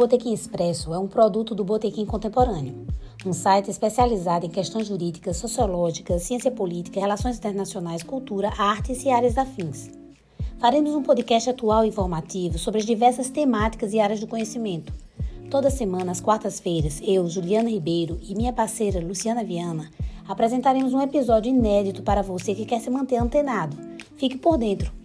Botequim Expresso é um produto do Botequim Contemporâneo, um site especializado em questões jurídicas, sociológicas, ciência política, relações internacionais, cultura, artes e áreas afins. Faremos um podcast atual e informativo sobre as diversas temáticas e áreas do conhecimento. Toda semana, às quartas-feiras, eu, Juliana Ribeiro e minha parceira Luciana Viana apresentaremos um episódio inédito para você que quer se manter antenado. Fique por dentro.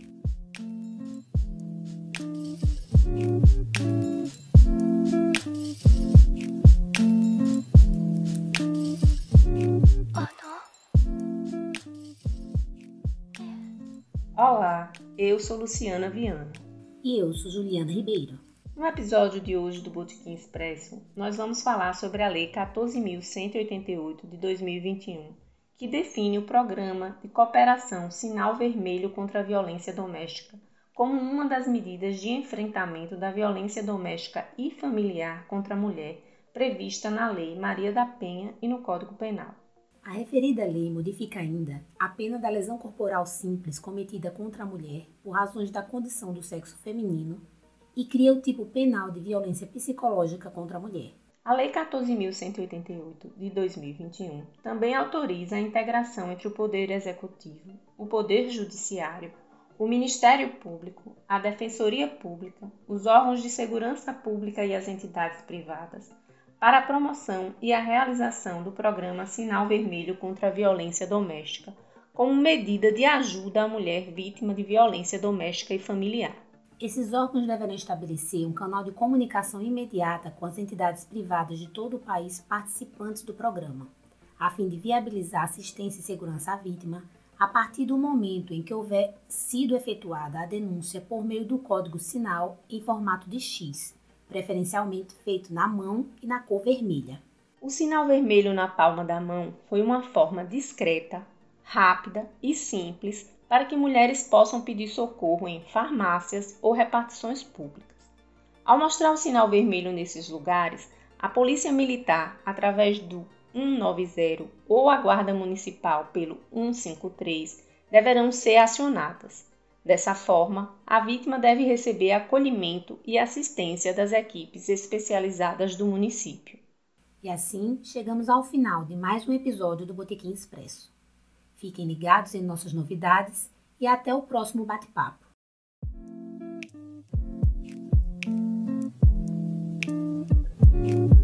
Olá, eu sou Luciana Viana. E eu sou Juliana Ribeiro. No episódio de hoje do Botequim Expresso, nós vamos falar sobre a Lei 14.188 de 2021, que define o Programa de Cooperação Sinal Vermelho contra a Violência Doméstica como uma das medidas de enfrentamento da violência doméstica e familiar contra a mulher prevista na Lei Maria da Penha e no Código Penal. A referida lei modifica ainda a pena da lesão corporal simples cometida contra a mulher por razões da condição do sexo feminino e cria o tipo penal de violência psicológica contra a mulher. A Lei 14.188 de 2021 também autoriza a integração entre o Poder Executivo, o Poder Judiciário, o Ministério Público, a Defensoria Pública, os órgãos de segurança pública e as entidades privadas para a promoção e a realização do programa Sinal Vermelho contra a Violência Doméstica, como medida de ajuda à mulher vítima de violência doméstica e familiar. Esses órgãos deverão estabelecer um canal de comunicação imediata com as entidades privadas de todo o país participantes do programa, a fim de viabilizar assistência e segurança à vítima a partir do momento em que houver sido efetuada a denúncia por meio do código sinal em formato de X, preferencialmente feito na mão e na cor vermelha. O sinal vermelho na palma da mão foi uma forma discreta, rápida e simples para que mulheres possam pedir socorro em farmácias ou repartições públicas. Ao mostrar o sinal vermelho nesses lugares, a Polícia Militar, através do 190 ou a Guarda Municipal pelo 153, deverão ser acionadas. Dessa forma, a vítima deve receber acolhimento e assistência das equipes especializadas do município. E assim chegamos ao final de mais um episódio do Botequim Expresso. Fiquem ligados em nossas novidades e até o próximo bate-papo. you